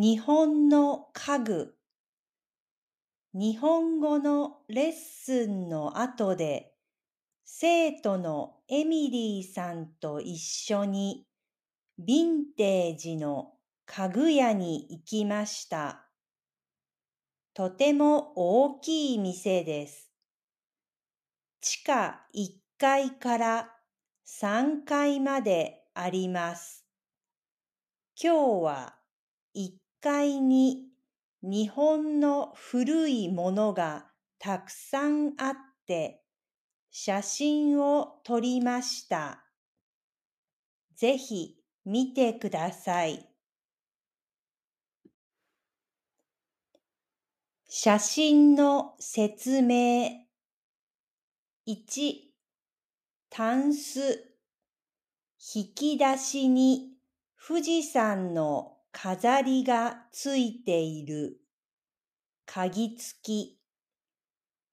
日本の家具日本語のレッスンの後で生徒のエミリーさんと一緒にヴィンテージの家具屋に行きました。とても大きい店です。地下1階から3階まであります。今日は1階に日本の古いものがたくさんあって写真を撮りました。ぜひ見てください。写真の説明1タンス引き出しに富士山の飾りがついている。鍵付き。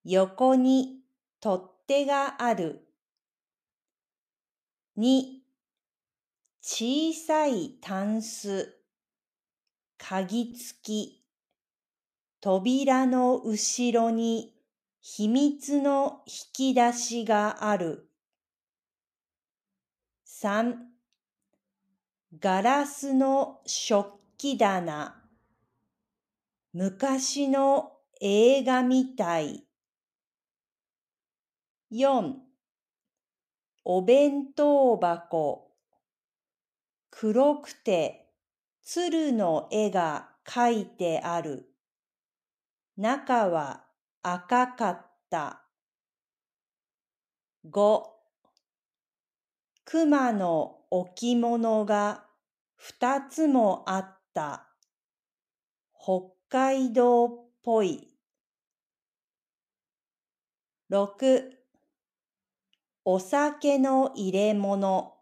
横に取っ手がある。2小さいタンス。鍵付き。扉の後ろに秘密の引き出しがある。3ガラスの食器棚昔の映画みたい。4お弁当箱黒くて鶴の絵が描いてある。中は赤かった。五、熊の置物が二つもあった。北海道っぽい。六、お酒の入れ物。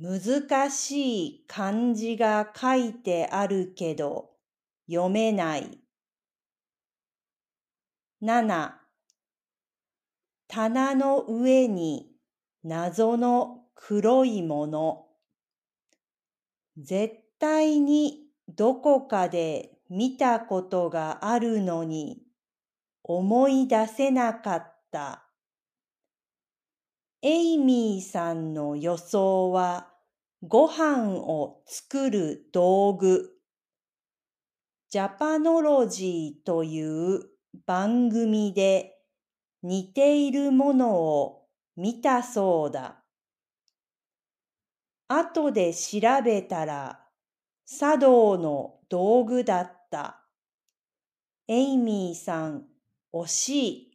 難しい漢字が書いてあるけど読めない。7棚の上に謎の黒いもの。絶対にどこかで見たことがあるのに思い出せなかった。エイミーさんの予想はご飯を作る道具。ジャパノロジーという番組で似ているものを見たそうだ。後で調べたら茶道の道具だった。エイミーさん、惜しい。